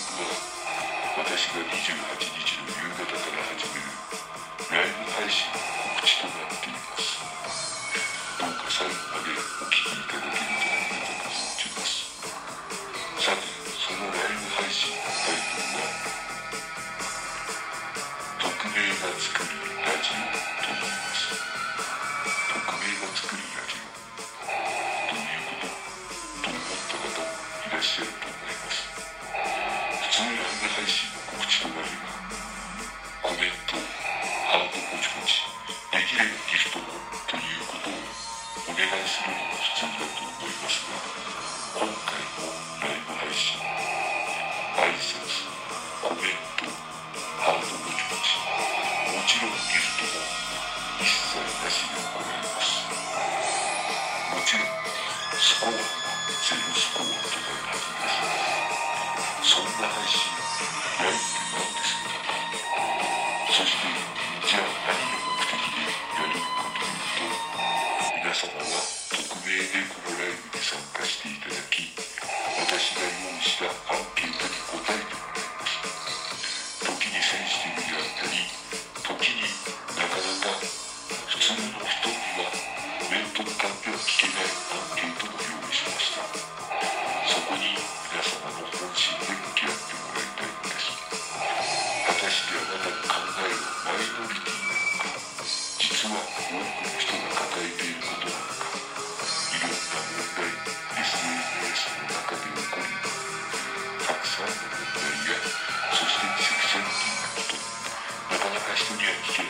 は私が28日の夕方から始めるライブ配信の告知となっています。どうか最後までお聴きいただけるとありがたく存じます。さて普通ライブ配信の告知となればコメントハートポチポチできればギフトもということをお願いするのが普通だと思いますが今回のライブ配信挨拶コメントハートポチポチもちろんギフトも一切なしで行いますもちろんスコアはゼロスコアとなるはずです。そんな配信やないと思うんですけど、そしてと向かっては聞けないアンケートも用意しましたそこに皆様の本心で向き合ってもらいたいのです果たしてあなたの考えはマイノリティなのか実は多くの人が抱えていることなのかいろんな問題 SNS の中で起こりたくさんの問題やそしてセクシャリティなことなかなか人には聞けない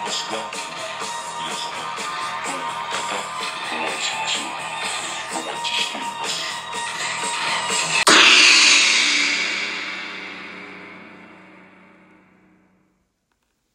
方多